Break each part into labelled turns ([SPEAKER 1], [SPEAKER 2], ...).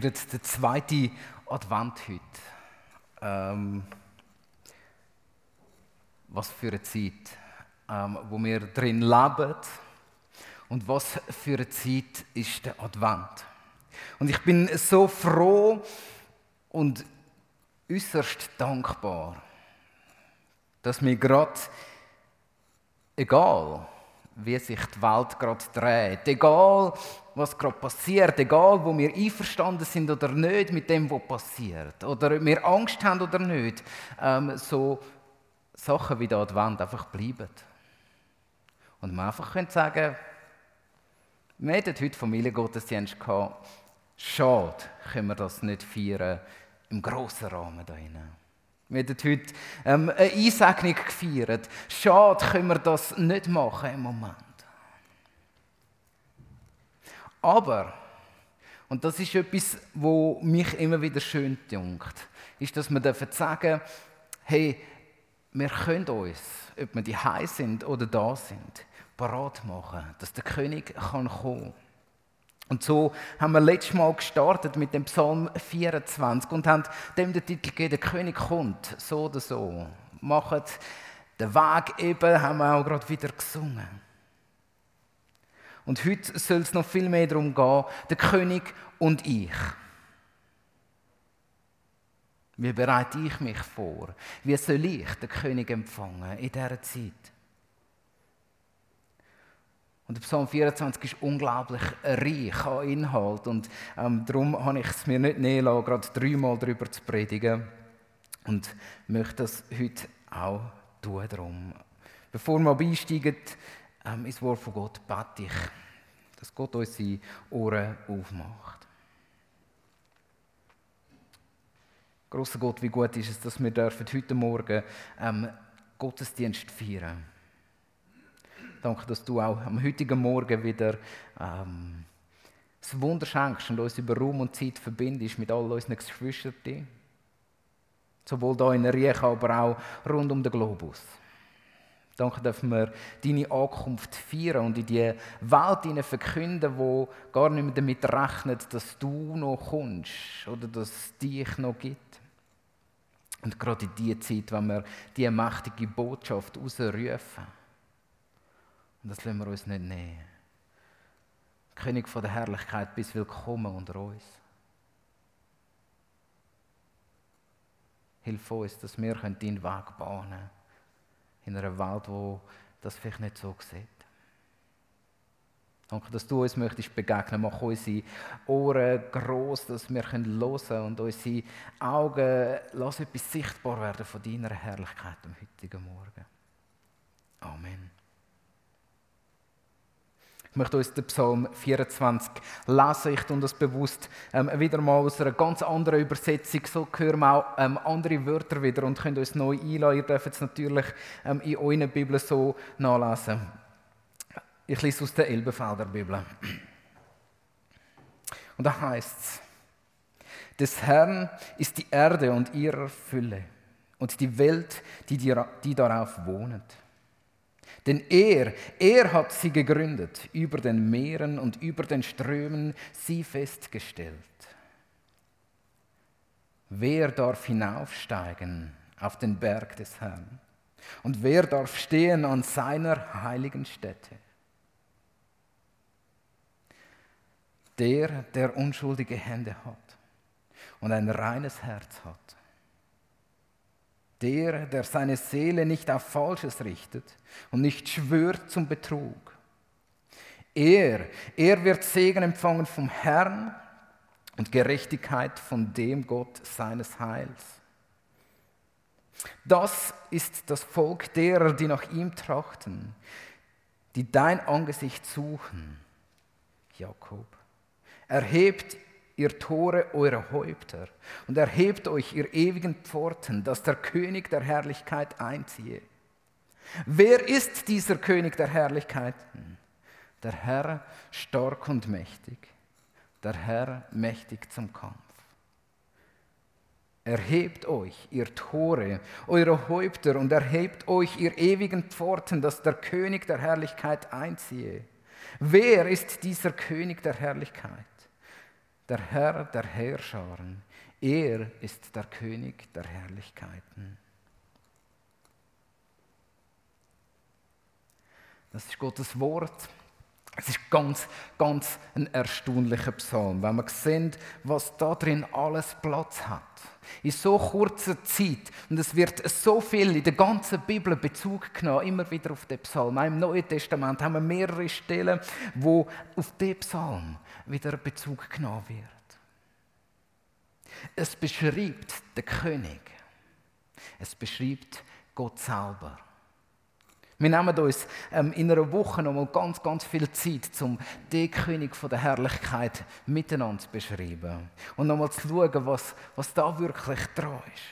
[SPEAKER 1] feiern den zweiten Advent heute. Ähm, was für eine Zeit, ähm, wo wir drin leben. Und was für eine Zeit ist der Advent. Und ich bin so froh und äußerst dankbar, dass mir gerade, egal wie sich die Welt gerade dreht, egal was gerade passiert, egal wo wir einverstanden sind oder nicht mit dem, was passiert, oder ob wir Angst haben oder nicht, ähm, so Sachen wie der Advent einfach bleiben. Und man einfach können sagen, wir hatten heute Familiengottesdienst gehabt, schade, können wir das nicht feiern im grossen Rahmen da hinein. Wir haben heute ähm, eine Einsegnung gefeiert. Schade, können wir das nicht machen im Moment. Aber, und das ist etwas, wo mich immer wieder schön dünkt, ist, dass wir sagen hey, wir können uns, ob wir die sind oder da sind, parat machen, dass der König kommen kann. Und so haben wir letztes Mal gestartet mit dem Psalm 24 und haben dem den Titel gegeben, der König kommt, so oder so. Machen den Weg eben, haben wir auch gerade wieder gesungen. Und heute soll es noch viel mehr darum gehen, der König und ich. Wie bereite ich mich vor? Wie soll ich den König empfangen in dieser Zeit? Und der Psalm 24 ist unglaublich reich an Inhalt und ähm, darum habe ich es mir nicht nehmen lassen, gerade dreimal darüber zu predigen und möchte das heute auch tun. Darum. Bevor wir einsteigen ähm, ins Wort von Gott, bete ich, dass Gott unsere Ohren aufmacht. Großer Gott, wie gut ist es, dass wir heute Morgen ähm, Gottesdienst feiern dürfen. Danke, dass du auch am heutigen Morgen wieder ähm, das Wunder schenkst und uns über Raum und Zeit verbindest mit all unseren Geschwistern. Sowohl hier in Riech, aber auch rund um den Globus. Danke, dürfen wir deine Ankunft feiern und in die Welt verkünden, wo gar nicht mehr damit rechnet, dass du noch kommst oder dass es dich noch gibt. Und gerade in dieser Zeit, wenn wir diese mächtige Botschaft ausrufen und das lassen wir uns nicht nehmen. König von der Herrlichkeit, bist willkommen unter uns. Hilf uns, dass wir deinen Weg bahnen können. In einer Welt, wo das vielleicht nicht so sieht. Danke, dass du uns möchtest begegnen. Mach unsere Ohren groß, dass wir hören können und unsere Augen lass etwas sichtbar werden von deiner Herrlichkeit am heutigen Morgen. Amen. Ich möchte uns den Psalm 24 lesen. Ich tue das bewusst ähm, wieder mal aus einer ganz anderen Übersetzung. So hören wir auch ähm, andere Wörter wieder und können uns neu einladen. Ihr dürft es natürlich ähm, in euren Bibel so nachlesen. Ich lese aus der Elbenfelder Bibel. Und da heißt es: Des Herrn ist die Erde und ihre Fülle und die Welt, die, die darauf wohnt. Denn er, er hat sie gegründet, über den Meeren und über den Strömen sie festgestellt. Wer darf hinaufsteigen auf den Berg des Herrn? Und wer darf stehen an seiner heiligen Stätte? Der, der unschuldige Hände hat und ein reines Herz hat der, der seine Seele nicht auf Falsches richtet und nicht schwört zum Betrug. Er, er wird Segen empfangen vom Herrn und Gerechtigkeit von dem Gott seines Heils. Das ist das Volk derer, die nach ihm trachten, die dein Angesicht suchen, Jakob. Erhebt ihr Tore eure Häupter, und erhebt euch, ihr ewigen Pforten, dass der König der Herrlichkeit einziehe. Wer ist dieser König der Herrlichkeit? Der Herr stark und mächtig, der Herr mächtig zum Kampf. Erhebt euch, ihr Tore, eure Häupter, und erhebt euch, ihr ewigen Pforten, dass der König der Herrlichkeit einziehe. Wer ist dieser König der Herrlichkeit? Der Herr der Heerscharen. Er ist der König der Herrlichkeiten. Das ist Gottes Wort. Es ist ganz, ganz ein erstaunlicher Psalm, wenn man sehen, was da drin alles Platz hat. In so kurzer Zeit. Und es wird so viel in der ganzen Bibel Bezug genommen, immer wieder auf den Psalm. Auch Im Neuen Testament haben wir mehrere Stellen, wo auf den Psalm wieder Bezug genommen wird. Es beschreibt den König. Es beschreibt Gott selber. Wir nehmen uns ähm, in einer Woche noch mal ganz, ganz viel Zeit, um den König von der Herrlichkeit miteinander zu beschreiben. Und noch mal zu schauen, was, was da wirklich dran ist.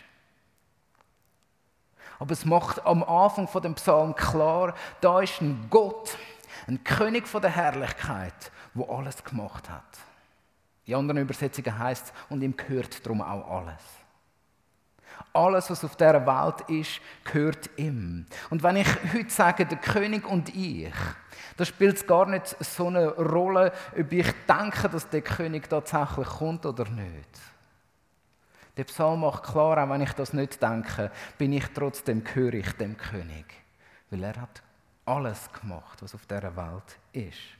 [SPEAKER 1] Aber es macht am Anfang von dem Psalm klar, da ist ein Gott, ein König von der Herrlichkeit, wo alles gemacht hat. In anderen Übersetzungen heißt und ihm gehört darum auch alles. Alles, was auf dieser Welt ist, gehört ihm. Und wenn ich heute sage, der König und ich, da spielt es gar nicht so eine Rolle, ob ich denke, dass der König tatsächlich kommt oder nicht. Der Psalm macht klar, auch wenn ich das nicht denke, bin ich trotzdem gehörig dem König. Weil er hat alles gemacht, was auf dieser Welt ist.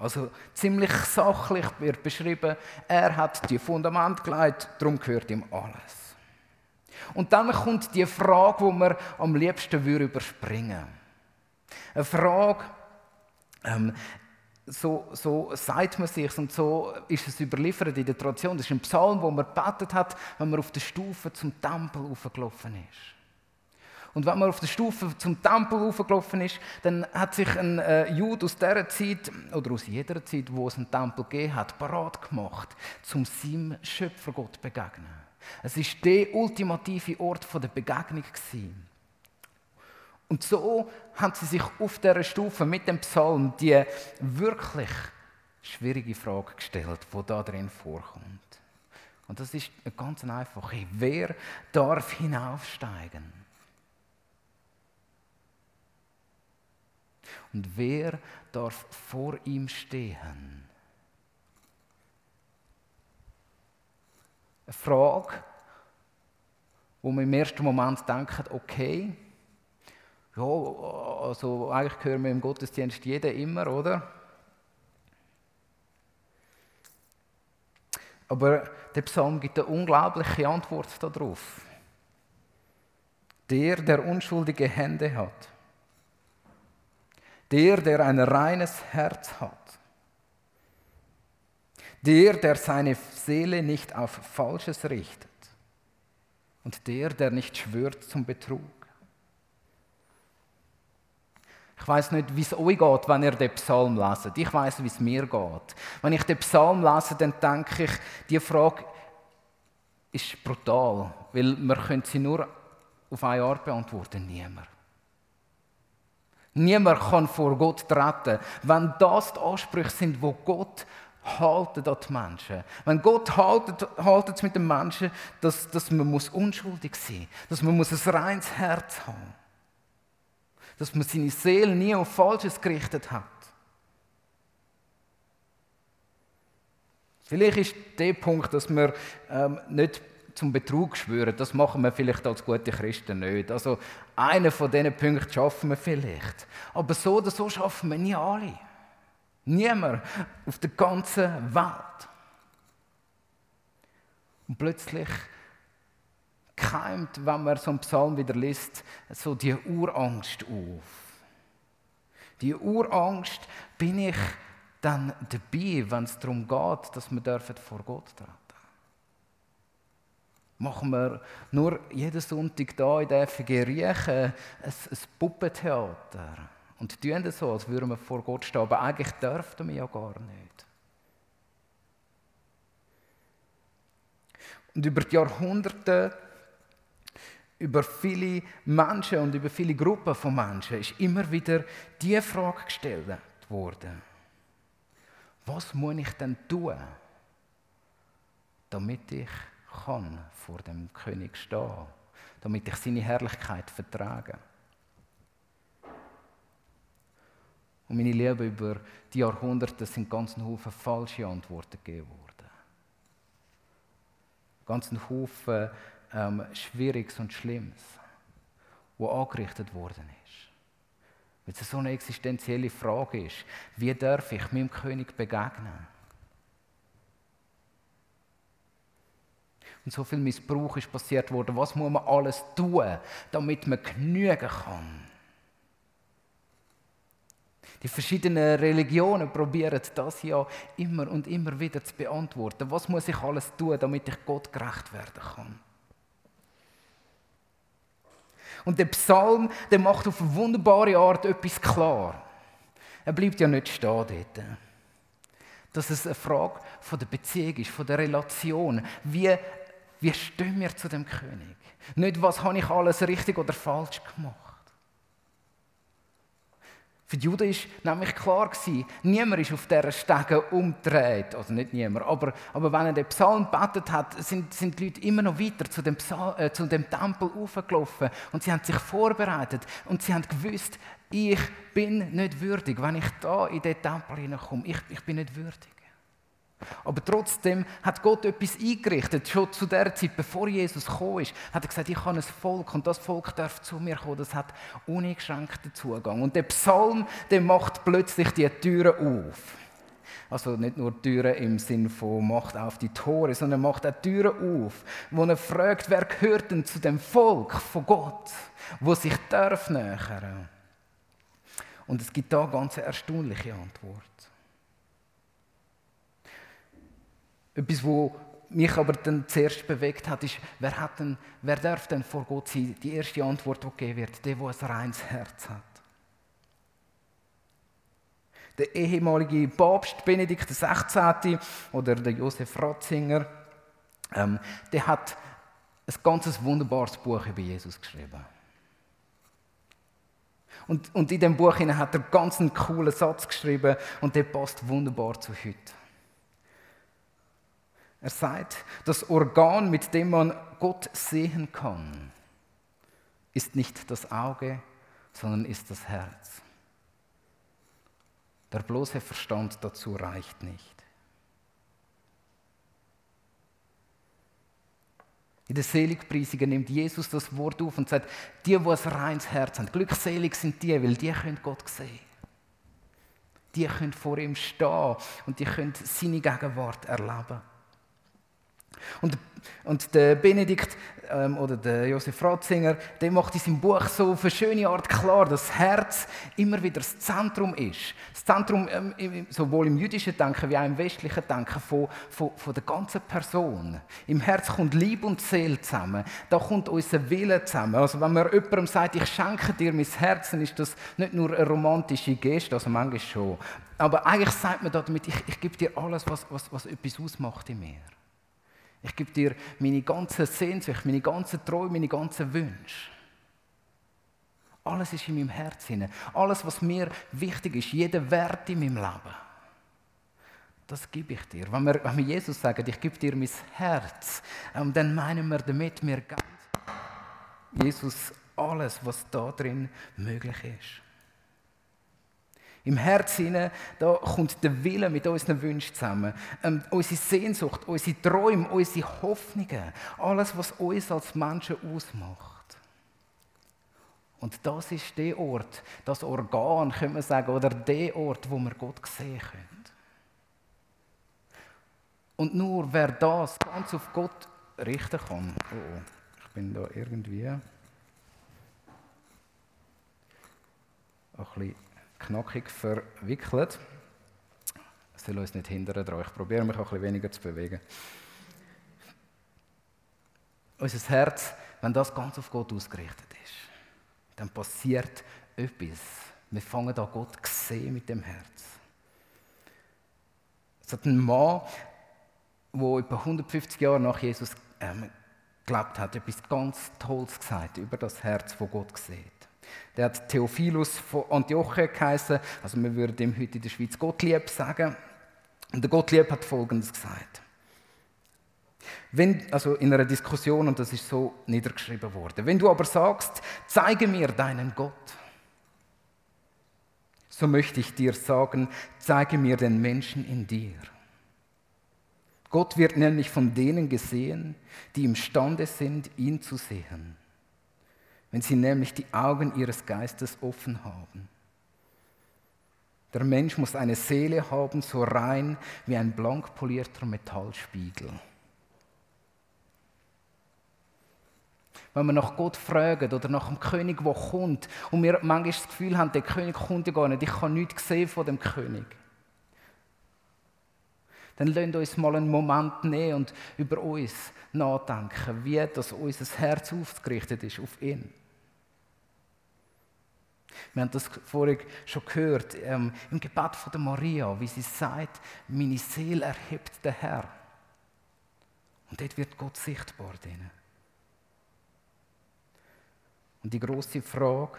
[SPEAKER 1] Also ziemlich sachlich wird beschrieben, er hat die Fundament gelegt, darum gehört ihm alles. Und dann kommt die Frage, wo man am liebsten würde überspringen. Eine Frage, ähm, so, so sagt man sich und so ist es überliefert in der Tradition. Das ist ein Psalm, wo man betet hat, wenn man auf der Stufe zum Tempel aufgelaufen ist. Und wenn man auf der Stufe zum Tempel hochgelaufen ist, dann hat sich ein äh, Jude aus dieser Zeit, oder aus jeder Zeit, wo es einen Tempel gegeben hat, parat gemacht, zum seinem Schöpfergott zu begegnen. Es war der ultimative Ort der Begegnung. Gewesen. Und so haben sie sich auf dieser Stufe mit dem Psalm die wirklich schwierige Frage gestellt, die da drin vorkommt. Und das ist ganz einfach. Wer darf hinaufsteigen? Und wer darf vor ihm stehen? Eine Frage, wo man im ersten Moment denkt, okay, ja, also eigentlich hören wir im Gottesdienst jeden immer, oder? Aber der Psalm gibt eine unglaubliche Antwort darauf. Der, der unschuldige Hände hat der, der ein reines Herz hat. Der, der seine Seele nicht auf Falsches richtet. Und der, der nicht schwört zum Betrug. Ich weiß nicht, wie es euch geht, wenn ihr den Psalm leset. Ich weiß, wie es mir geht. Wenn ich den Psalm lese, dann denke ich, die Frage ist brutal, weil man könnte sie nur auf eine Art beantworten. Niemand. Niemand kann vor Gott treten, wenn das die Ansprüche sind, wo Gott haltet an die Menschen. Wenn Gott haltet, haltet es mit den Menschen, dass, dass man muss unschuldig sein muss, dass man muss ein reines Herz haben dass man seine Seele nie auf Falsches gerichtet hat. Vielleicht ist der Punkt, dass wir ähm, nicht zum Betrug schwören, das machen wir vielleicht als gute Christen nicht. Also einen von diesen Punkten schaffen wir vielleicht. Aber so oder so schaffen wir nie alle. Niemand auf der ganzen Welt. Und plötzlich keimt, wenn man so einen Psalm wieder liest, so die Urangst auf. Die Urangst, bin ich dann dabei, wenn es darum geht, dass wir vor Gott treten machen wir nur jeden Sonntag hier in der FG Riechen ein, ein Puppentheater und tun das so, als würden wir vor Gott stehen. Aber eigentlich dürften wir ja gar nicht. Und über die Jahrhunderte, über viele Menschen und über viele Gruppen von Menschen ist immer wieder die Frage gestellt worden. Was muss ich denn tun, damit ich kann vor dem König stehen, damit ich seine Herrlichkeit vertrage. Und meine Liebe, über die Jahrhunderte sind ganz Haufen falsche Antworten gegeben worden. Ganz Haufen ähm, Schwieriges und Schlimmes, wo angerichtet worden ist. Weil es so eine existenzielle Frage ist, wie darf ich meinem König begegnen? Und so viel Missbrauch ist passiert worden. Was muss man alles tun, damit man genügen kann? Die verschiedenen Religionen probieren das ja immer und immer wieder zu beantworten. Was muss ich alles tun, damit ich Gott gerecht werden kann? Und der Psalm, der macht auf eine wunderbare Art etwas klar. Er bleibt ja nicht stehen dort. Dass es eine Frage von der Beziehung ist, von der Relation. Wie, wie stehen wir zu dem König? Nicht, was habe ich alles richtig oder falsch gemacht. Für die Juden war nämlich klar, niemand ist auf dieser Stege umgedreht. Also nicht niemand, aber, aber wenn er den Psalm betet hat, sind, sind die Leute immer noch weiter zu dem, Psalm, äh, zu dem Tempel aufgelaufen und sie haben sich vorbereitet und sie haben gewusst, ich bin nicht würdig, wenn ich da in den Tempel hineinkomme. Ich, ich bin nicht würdig. Aber trotzdem hat Gott etwas eingerichtet. Schon zu der Zeit, bevor Jesus gekommen ist, hat er gesagt, ich habe ein Volk und das Volk darf zu mir kommen. Das hat uneingeschränkten Zugang. Und der Psalm, der macht plötzlich die Türen auf. Also nicht nur Türen im Sinn von macht auf die Tore, sondern macht auch Türen auf, wo er fragt, wer gehört denn zu dem Volk von Gott, wo sich darf nähern. Und es gibt da ganz erstaunliche Antwort. Etwas, was mich aber dann zuerst bewegt hat, ist, wer, hat denn, wer darf denn vor Gott sein? Die erste Antwort, die gegeben wird, der, der ein reines Herz hat. Der ehemalige Papst Benedikt XVI. oder der Josef Ratzinger, ähm, der hat ein ganz wunderbares Buch über Jesus geschrieben. Und, und in dem Buch hat er ganz einen coolen Satz geschrieben und der passt wunderbar zu heute. Er sagt, das Organ, mit dem man Gott sehen kann, ist nicht das Auge, sondern ist das Herz. Der bloße Verstand dazu reicht nicht. In der Seligpreisungen nimmt Jesus das Wort auf und sagt, die, die ein reines Herz haben, glückselig sind die, weil die können Gott sehen. Die können vor ihm stehen und die können seine Gegenwart erleben. Und, und der Benedikt ähm, oder der Josef Ratzinger, der macht in seinem Buch so auf eine schöne Art klar, dass das Herz immer wieder das Zentrum ist. Das Zentrum ähm, sowohl im jüdischen Denken wie auch im westlichen Denken von, von, von der ganzen Person. Im Herz kommt Liebe und Seele zusammen. Da kommt unser Wille zusammen. Also wenn man jemandem sagt, ich schenke dir mein Herz, dann ist das nicht nur eine romantische Geste, also manchmal schon. Aber eigentlich sagt man damit, ich, ich gebe dir alles, was, was, was etwas ausmacht in mir. Ich gebe dir meine ganze Sehnsucht, meine ganzen Träume, meine ganzen Wünsche. Alles ist in meinem Herz Alles, was mir wichtig ist, jeder Wert in meinem Leben. Das gebe ich dir. Wenn wir, wenn wir Jesus sagen, ich gebe dir mein Herz, ähm, dann meinen wir damit, wir geben Jesus alles, was da drin möglich ist. Im Herzen da kommt der Wille mit unseren Wünschen zusammen. Ähm, unsere Sehnsucht, unsere Träume, unsere Hoffnungen. Alles, was uns als Menschen ausmacht. Und das ist der Ort, das Organ, können wir sagen, oder der Ort, wo wir Gott sehen können. Und nur wer das ganz auf Gott richten kann. Oh, oh ich bin da irgendwie. Ein bisschen knackig verwickelt. Das soll uns nicht hindern daran. Ich probiere mich auch ein bisschen weniger zu bewegen. Unser Herz, wenn das ganz auf Gott ausgerichtet ist, dann passiert etwas. Wir fangen an Gott zu sehen mit dem Herz. Es hat einen Mann, der etwa 150 Jahre nach Jesus ähm, gelebt hat, etwas ganz Tolles gesagt über das Herz, das Gott sieht. Der hat Theophilus von Antioche geheißen. Also wir würden ihm heute in der Schweiz Gottlieb sagen. Und der Gottlieb hat Folgendes gesagt. Wenn, also in einer Diskussion, und das ist so niedergeschrieben worden. Wenn du aber sagst, zeige mir deinen Gott, so möchte ich dir sagen, zeige mir den Menschen in dir. Gott wird nämlich von denen gesehen, die imstande sind, ihn zu sehen, wenn sie nämlich die Augen ihres Geistes offen haben. Der Mensch muss eine Seele haben, so rein wie ein blank polierter Metallspiegel. Wenn wir nach Gott fragen oder nach dem König, der kommt, und wir manchmal das Gefühl haben, der König kommt ja gar nicht, ich kann nichts sehen von dem König. Dann lasst uns mal einen Moment nehmen und über uns nachdenken, wie das unser Herz aufgerichtet ist auf ihn. Wir haben das vorhin schon gehört ähm, im Gebet von der Maria, wie sie sagt, meine Seele erhebt der Herr. Und dort wird Gott sichtbar. Denen. Und die große Frage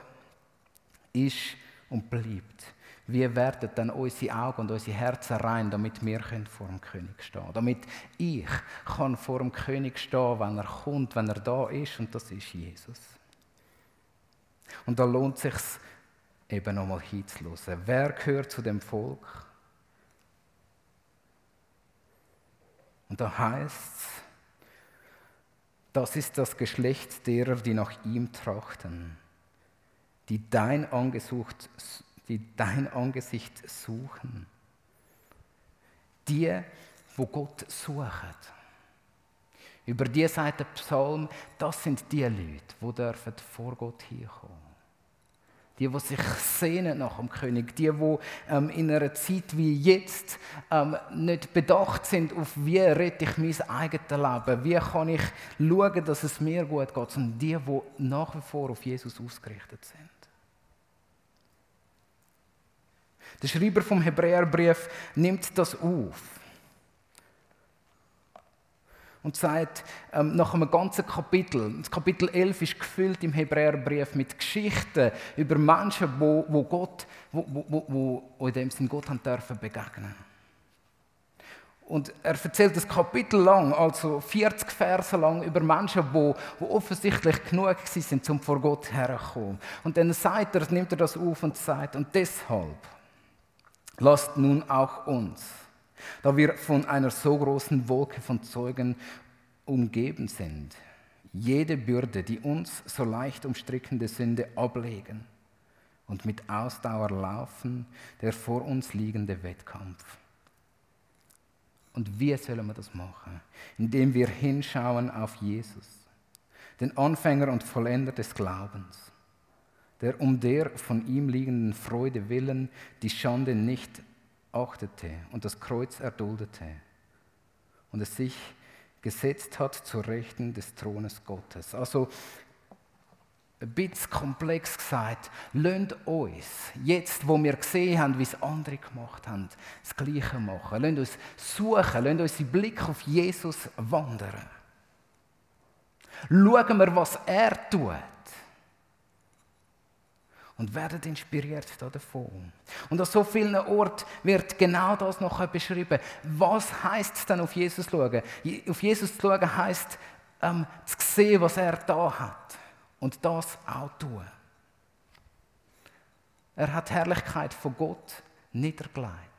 [SPEAKER 1] ist und bleibt, wie werden dann unsere Augen und unsere Herzen rein, damit wir vor dem König stehen können? Damit ich kann vor dem König stehen, wenn er kommt, wenn er da ist, und das ist Jesus. Und da lohnt es sich eben nochmal hinzulassen. Wer gehört zu dem Volk? Und da heißt es, das ist das Geschlecht derer, die nach ihm trachten, die dein, Angesucht, die dein Angesicht suchen. Die, wo Gott sucht. Über die sagt der Psalm, das sind die Leute, die dürfen vor Gott hinkommen die, die sich sehnen nach dem König, die, die ähm, in einer Zeit wie jetzt ähm, nicht bedacht sind auf, wie rette ich mein eigenes Leben, wie kann ich schauen, dass es mir gut geht, sondern die, die nach wie vor auf Jesus ausgerichtet sind. Der Schreiber vom Hebräerbrief nimmt das auf und sagt ähm, nach einem ganzen Kapitel, das Kapitel 11 ist gefüllt im Hebräerbrief mit Geschichten über Menschen, wo, wo Gott, wo, wo, wo, wo in dem Sinn Gott haben dürfen begegnen. Und er erzählt das Kapitel lang, also 40 Verse lang, über Menschen, die, die offensichtlich genug sind, um vor Gott herzukommen. Und dann sagt er, nimmt er das auf und sagt, und deshalb lasst nun auch uns da wir von einer so großen Wolke von Zeugen umgeben sind, jede Bürde, die uns so leicht umstrickende Sünde ablegen und mit Ausdauer laufen, der vor uns liegende Wettkampf. Und wie sollen wir das machen? Indem wir hinschauen auf Jesus, den Anfänger und Vollender des Glaubens, der um der von ihm liegenden Freude willen die Schande nicht achtete und das Kreuz erduldete und es sich gesetzt hat zur Rechten des Thrones Gottes. Also ein bisschen komplex gesagt, lasst uns, jetzt wo wir gesehen haben, wie es andere gemacht haben, das Gleiche machen. Lasst uns suchen, lasst unseren Blick auf Jesus wandern. Schauen wir, was er tut und werden inspiriert davon. Und an so vielen Orten wird genau das noch beschrieben. Was heißt es dann auf Jesus schauen? Auf Jesus zu schauen heisst, ähm, zu sehen, was er da hat und das auch tun. Er hat Herrlichkeit von Gott niedergelegt.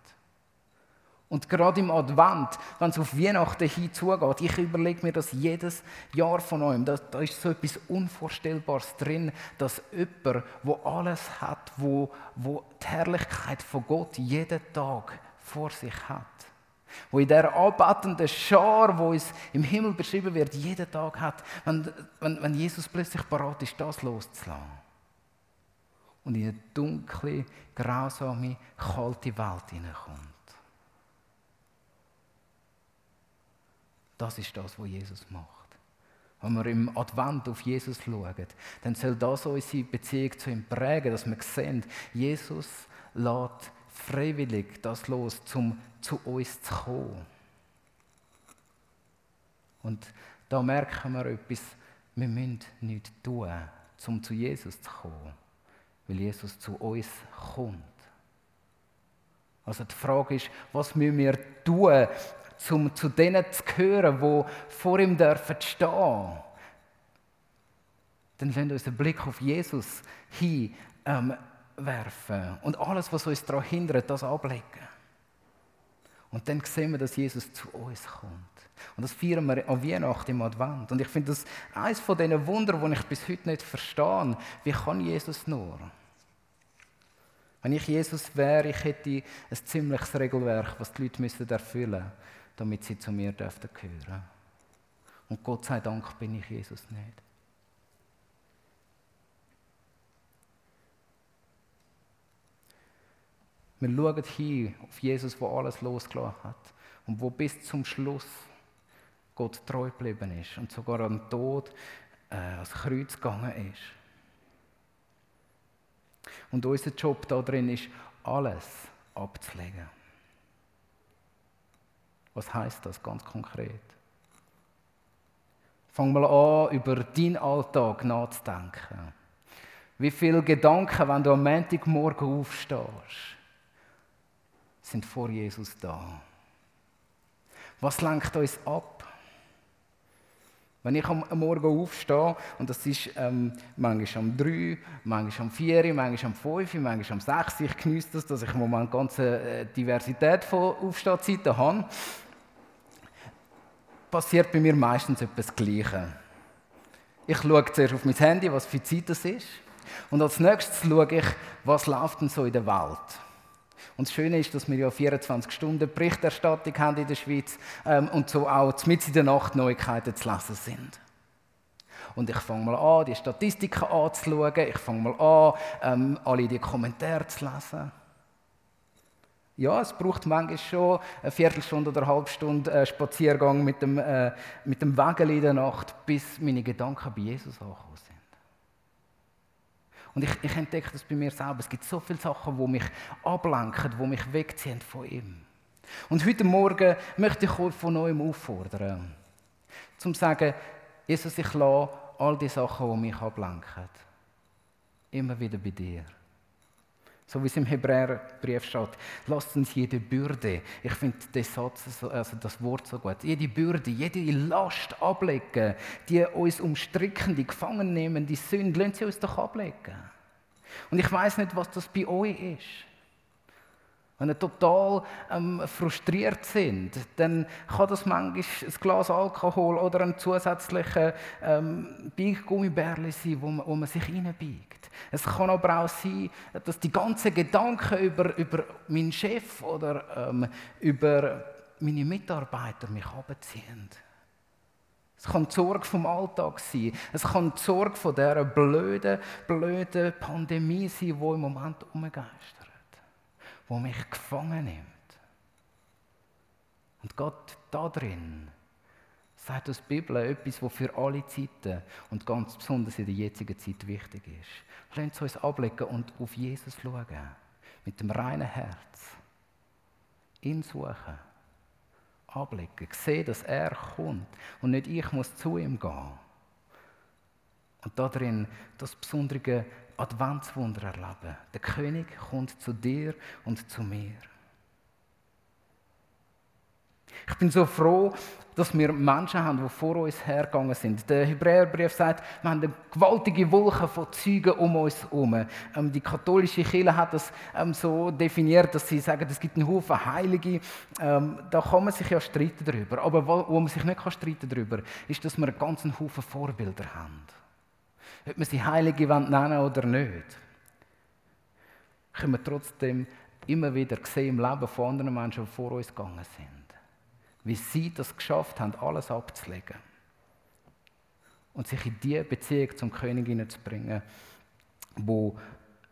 [SPEAKER 1] Und gerade im Advent, wenn es auf Weihnachten hinzugeht, ich überlege mir das jedes Jahr von euch, da, da ist so etwas Unvorstellbares drin, dass jemand, wo alles hat, wo, wo die Herrlichkeit von Gott jeden Tag vor sich hat, wo in der anbetenden Schar, wo es im Himmel beschrieben wird, jeden Tag hat, wenn, wenn, wenn Jesus plötzlich parat ist, das loszulassen. Und in eine dunkle, grausame, kalte Welt hineinkommt. Das ist das, was Jesus macht. Wenn wir im Advent auf Jesus schauen, dann soll das unsere Beziehung zu ihm prägen, dass wir sehen, Jesus lässt freiwillig das los, um zu uns zu kommen. Und da merken wir etwas, wir müssen nichts tun, um zu Jesus zu kommen, weil Jesus zu uns kommt. Also die Frage ist, was müssen wir tun, um zu denen zu gehören, die vor ihm dürfen stehen. Dann lassen wir unseren Blick auf Jesus hin ähm, werfen und alles, was uns daran hindert, das ablegen. Und dann sehen wir, dass Jesus zu uns kommt. Und das feiern wir an Weihnachten im Advent. Und ich finde das eines von diesen Wundern, die ich bis heute nicht verstehe. Wie kann Jesus nur? Wenn ich Jesus wäre, ich hätte ein ziemliches Regelwerk, was die Leute erfüllen müssen, damit sie zu mir dürften gehören. Und Gott sei Dank bin ich Jesus nicht. Wir schauen hin auf Jesus, der alles losgelassen hat und wo bis zum Schluss Gott treu geblieben ist und sogar am Tod äh, ans Kreuz gegangen ist. Und unser Job da drin ist, alles abzulegen. Was heißt das ganz konkret? Fang mal an, über deinen Alltag nachzudenken. Wie viele Gedanken, wenn du am Montagmorgen aufstehst, sind vor Jesus da? Was lenkt uns ab? Wenn ich am Morgen aufstehe, und das ist ähm, manchmal um 3, manchmal um 4, manchmal um 5, manchmal um 6, ich genieße das, dass ich im Moment eine ganze äh, Diversität von Aufstehzeiten habe, passiert bei mir meistens etwas Gleiches. Ich schaue zuerst auf mein Handy, was für Zeit das ist, und als nächstes schaue ich, was läuft denn so in der Welt. Und das Schöne ist, dass wir ja 24 Stunden Berichterstattung haben in der Schweiz ähm, und so auch mitten in der Nacht Neuigkeiten zu lesen sind. Und ich fange mal an, die Statistiken anzuschauen. Ich fange mal an, ähm, alle die Kommentare zu lesen. Ja, es braucht manchmal schon eine Viertelstunde oder eine halbe Stunde äh, Spaziergang mit dem, äh, mit dem Wägel in der Nacht, bis meine Gedanken bei Jesus ankommen sind. Und ich, ich entdecke das bei mir selber. Es gibt so viele Sachen, die mich ablenken, die mich wegziehen von ihm. Und heute Morgen möchte ich euch von neuem auffordern, zum zu sagen, Jesus, ich lasse all die Sachen, die mich ablenken, immer wieder bei dir. So wie es im Hebräerbrief steht, lasst uns jede Bürde, ich finde also das Wort so gut, jede Bürde, jede Last ablegen, die uns umstricken, die gefangen nehmen, die Sünde, lassen sie uns doch ablegen. Und ich weiß nicht, was das bei euch ist. Wenn ihr total ähm, frustriert sind, dann kann das manchmal ein Glas Alkohol oder ein zusätzlicher ähm, Beichgummibärli sein, wo man, wo man sich reinbiegt. Es kann aber auch sein, dass die ganzen Gedanken über, über meinen Chef oder ähm, über meine Mitarbeiter mich abziehen. Es kann die Sorge vom Alltag sein. Es kann die Sorge von dieser blöden, blöden Pandemie sein, die im Moment umgeistert wo mich gefangen nimmt. Und Gott da drin sagt uns die Bibel etwas, was für alle Zeiten und ganz besonders in der jetzigen Zeit wichtig ist. Lasst uns ablegen und auf Jesus schauen. Mit dem reinen Herz. Ihn suchen. Ablegen. Sehen, dass er kommt und nicht ich muss zu ihm gehen. Und da drin das besondere Adventswunder erleben. Der König kommt zu dir und zu mir. Ich bin so froh, dass wir Menschen haben, die vor uns hergegangen sind. Der Hebräerbrief sagt, wir haben eine gewaltige Wolke von Zeugen um uns herum. Ähm, die katholische Kirche hat das ähm, so definiert, dass sie sagen, es gibt einen Haufen Heilige. Ähm, da kann man sich ja streiten darüber. Aber wo, man sich nicht streiten darüber, ist, dass wir einen ganzen Haufen Vorbilder haben ob wir sie heilige Wand nennen oder nicht, können wir trotzdem immer wieder sehen im Leben von anderen Menschen, die vor uns gegangen sind. Wie sie das geschafft haben, alles abzulegen. Und sich in die Beziehung zum König hineinzubringen, wo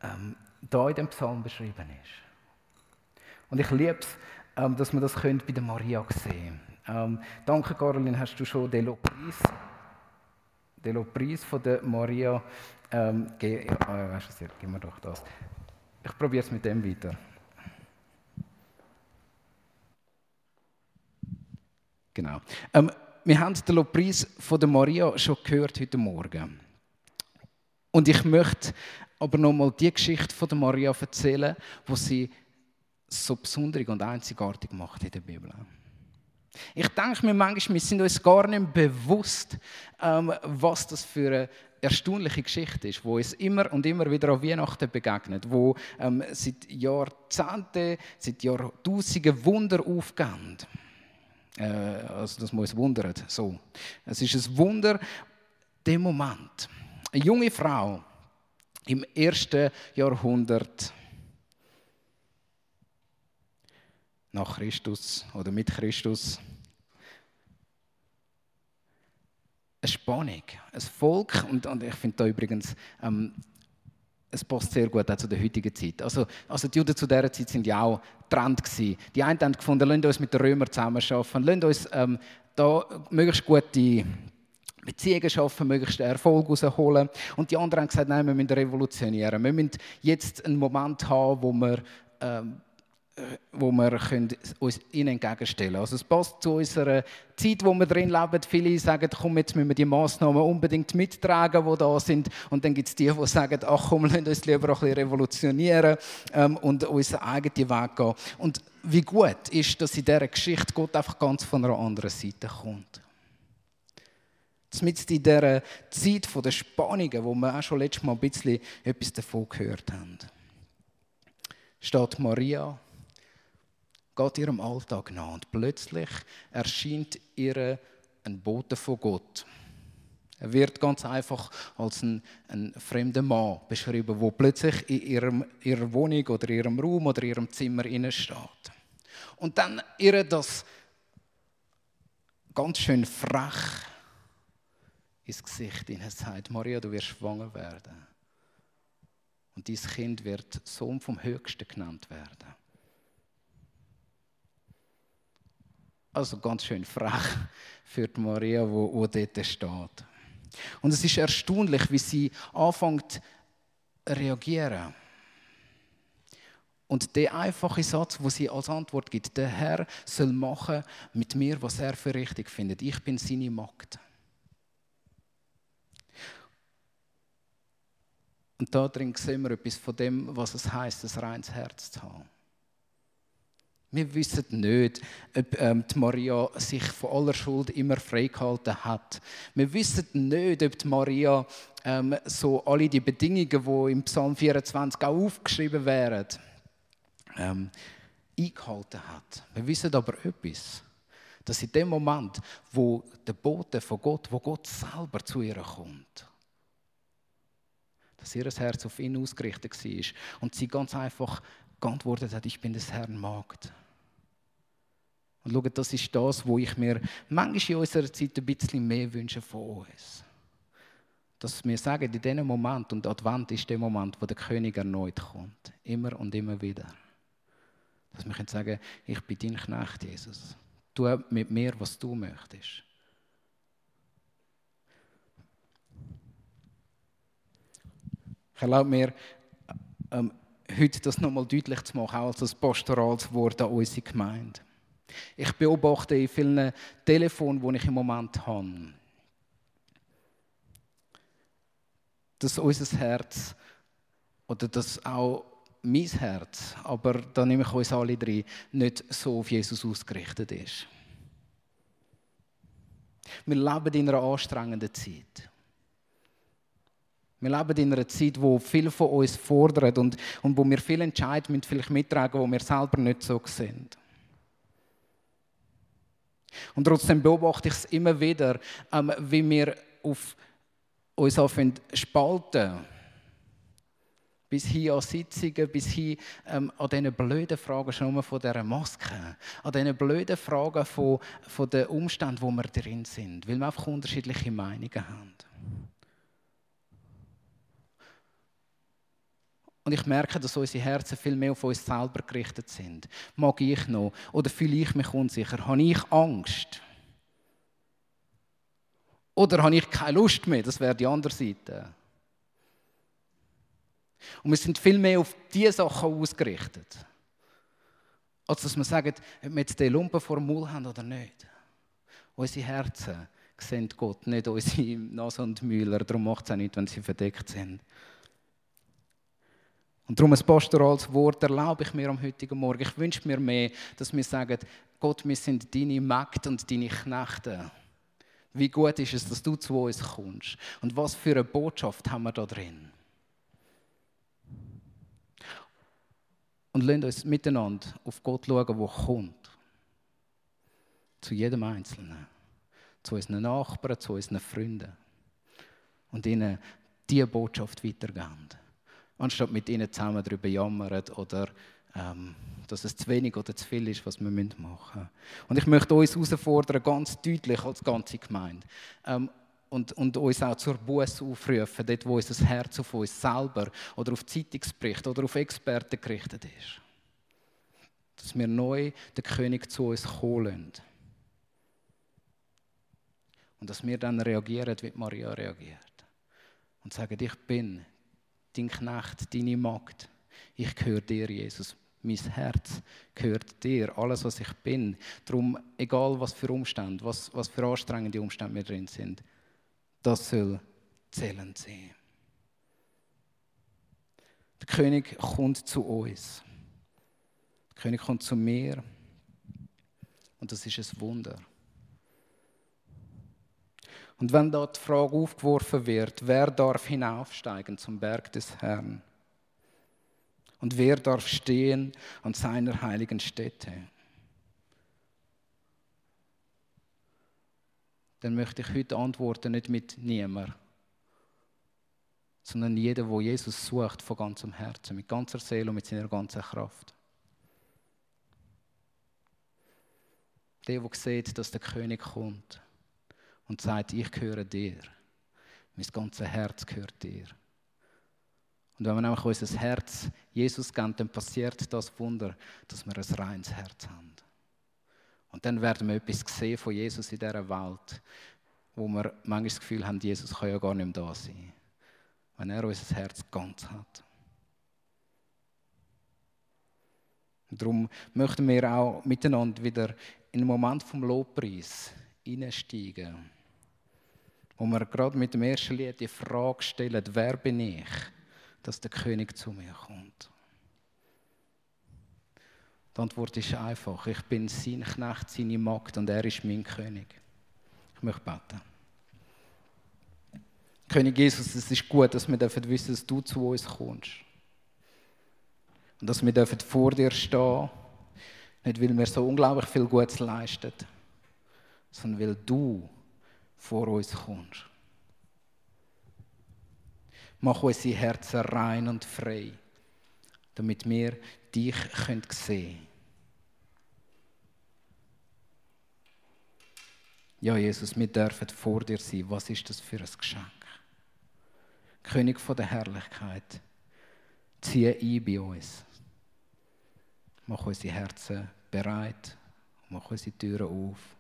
[SPEAKER 1] ähm, da in dem Psalm beschrieben ist. Und ich liebe es, ähm, dass wir das bei der Maria sehen ähm, Danke, Caroline, hast du schon den Lobpreis den Lobpreis von der Maria. Ähm, ge ah, weißt du, gib mir doch das. Ich probiere es mit dem weiter. Genau. Ähm, wir haben den Lobpreis von der Maria schon gehört heute Morgen. Und ich möchte aber nochmal die Geschichte von der Maria erzählen, wo sie so besonders und einzigartig macht in der Bibel. Ich denke mir manchmal, wir sind uns gar nicht bewusst, ähm, was das für eine
[SPEAKER 2] erstaunliche Geschichte ist, wo es immer und immer wieder an Weihnachten begegnet, wo ähm, seit Jahrzehnten, seit Jahrtausenden Wunder aufgehen. Äh, also das muss wundern. So, es ist ein Wunder, dem Moment. Eine junge Frau im ersten Jahrhundert nach Christus oder mit Christus eine Spannung, ein Volk, und, und ich finde da übrigens, ähm, es passt sehr gut auch zu der heutigen Zeit. Also, also die Juden zu dieser Zeit sind ja auch Trend gewesen. Die einen haben gefunden, lasst uns mit den Römern zusammenarbeiten, lasst uns ähm, da möglichst gute Beziehungen schaffen, möglichst Erfolg herausholen. Und die anderen haben gesagt, nein, wir müssen revolutionieren. Wir müssen jetzt einen Moment haben, wo wir ähm, wo wir uns ihnen entgegenstellen können. Also es passt zu unserer Zeit, wo wir drin leben. Viele sagen, komm, jetzt müssen wir die Massnahmen unbedingt mittragen, die da sind. Und dann gibt es die, die sagen, ach komm, lass uns lieber ein bisschen revolutionieren ähm, und unseren eigenen Weg gehen. Und wie gut ist, dass in dieser Geschichte Gott einfach ganz von einer anderen Seite kommt. Zumindest in dieser Zeit der Spannungen, wo wir auch schon letztes Mal ein bisschen etwas davon gehört haben, steht Maria geht ihrem Alltag nach und plötzlich erscheint ihr ein Bote von Gott. Er wird ganz einfach als ein, ein fremder Mann beschrieben, wo plötzlich in ihrem, ihrer Wohnung oder ihrem Raum oder ihrem Zimmer steht. Und dann ihr das ganz schön frech ins Gesicht ihnen sagt, Maria, du wirst schwanger werden. Und dieses Kind wird Sohn vom Höchsten genannt werden. Also ganz schön frech für die Maria, wo, wo dort steht. Und es ist erstaunlich, wie sie anfängt zu reagieren. Und der einfache Satz, wo sie als Antwort gibt, der Herr soll machen mit mir, was er für richtig findet. Ich bin seine Magd. Und da drin sehen wir etwas von dem, was es heißt, ein reines Herz zu haben. Wir wissen nicht, ob ähm, die Maria sich von aller Schuld immer freigehalten hat. Wir wissen nicht, ob die Maria ähm, so alle die Bedingungen, die im Psalm 24 auch aufgeschrieben wären, ähm, eingehalten hat. Wir wissen aber etwas, dass in dem Moment, wo der Bote von Gott, wo Gott selber zu ihr kommt, dass ihr Herz auf ihn ausgerichtet war und sie ganz einfach geantwortet hat, ich bin des Herrn Magd. Und schaut, das ist das, wo ich mir manchmal in unserer Zeit ein bisschen mehr wünsche von uns. Dass wir sagen, in diesem Moment, und Advent ist der Moment, wo der König erneut kommt. Immer und immer wieder. Dass wir sagen können ich bin dein Knecht, Jesus. Tu mit mir, was du möchtest. Ich erlaube mir, ähm, heute das nochmal deutlich zu machen, auch als ein pastorales Wort an unsere Gemeinde. Ich beobachte in vielen Telefonen, die ich im Moment habe, dass unser Herz oder dass auch mein Herz, aber da nehme ich uns alle drei, nicht so auf Jesus ausgerichtet ist. Wir leben in einer anstrengenden Zeit. Wir leben in einer Zeit, wo viel von uns fordert und, und wo wir viele Entscheidungen vielleicht mittragen, wo wir selber nicht so sind. Und trotzdem beobachte ich es immer wieder, ähm, wie wir auf uns anfangen spalten. Bis hin an Sitzungen, bis hin ähm, an diesen blöden Fragen schon von dieser Maske. An diesen blöden Fragen von, von den Umständen, wo wir drin sind. Weil wir einfach unterschiedliche Meinungen haben. Und ich merke, dass unsere Herzen viel mehr auf uns selber gerichtet sind. Mag ich noch? Oder fühle ich mich unsicher? Habe ich Angst? Oder habe ich keine Lust mehr? Das wäre die andere Seite. Und wir sind viel mehr auf diese Sachen ausgerichtet. Als dass wir sagen, ob wir jetzt den Lumpen vor dem Mund haben oder nicht. Unsere Herzen sehen Gott, nicht unsere Nase und Müller. Darum macht es auch nicht, wenn sie verdeckt sind. Und darum ein pastorales Wort erlaube ich mir am heutigen Morgen. Ich wünsche mir mehr, dass wir sagen, Gott, wir sind deine Magd und deine Knechte. Wie gut ist es, dass du zu uns kommst? Und was für eine Botschaft haben wir da drin? Und lasst uns miteinander auf Gott schauen, der kommt. Zu jedem Einzelnen. Zu unseren Nachbarn, zu unseren Freunden. Und ihnen diese Botschaft weitergeben. Anstatt mit ihnen zusammen darüber jammern oder ähm, dass es zu wenig oder zu viel ist, was wir machen müssen. Und ich möchte uns herausfordern, ganz deutlich als ganze Gemeinde. Ähm, und, und uns auch zur Buße aufrufen, dort wo unser Herz auf uns selber oder auf Zeitungsbericht oder auf Experten gerichtet ist. Dass wir neu den König zu uns kommen Und dass wir dann reagieren, wie Maria reagiert. Und sagen, ich bin dein Knecht, deine Magd. Ich gehöre dir, Jesus. Mein Herz gehört dir, alles, was ich bin. Darum, egal was für Umstände, was, was für anstrengende Umstände mir drin sind, das soll zählend sein. Der König kommt zu uns. Der König kommt zu mir. Und das ist ein Wunder. Und wenn da die Frage aufgeworfen wird, wer darf hinaufsteigen zum Berg des Herrn? Und wer darf stehen an seiner heiligen Stätte? Dann möchte ich heute antworten, nicht mit niemand, sondern jeder, wo Jesus sucht von ganzem Herzen, mit ganzer Seele und mit seiner ganzen Kraft. Der, der sieht, dass der König kommt und sagt, ich gehöre dir. Mein ganzes Herz gehört dir. Und wenn wir nämlich unser Herz Jesus geben, dann passiert das Wunder, dass wir ein reines Herz haben. Und dann werden wir etwas sehen von Jesus in dieser Welt, wo wir manchmal das Gefühl haben, Jesus kann ja gar nicht mehr da sein, wenn er unser Herz ganz hat. Und darum möchten wir auch miteinander wieder in den Moment vom Lobpreis hineinsteigen, wo wir gerade mit dem ersten Lied die Frage stellen, wer bin ich? dass der König zu mir kommt? Die Antwort ist einfach. Ich bin sein Knecht, seine Magd und er ist mein König. Ich möchte beten. König Jesus, es ist gut, dass wir dürfen wissen, dass du zu uns kommst. Und dass wir dürfen vor dir stehen, nicht weil wir so unglaublich viel Gutes leisten, sondern weil du vor uns kommst. Mach unsere Herzen rein und frei, damit wir dich sehen können. Ja, Jesus, wir dürfen vor dir sein. Was ist das für ein Geschenk? König von der Herrlichkeit, ziehe ein bei uns. Mach unsere Herzen bereit, mach unsere Türen auf.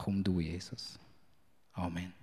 [SPEAKER 2] Komm du, Jesus. Amen.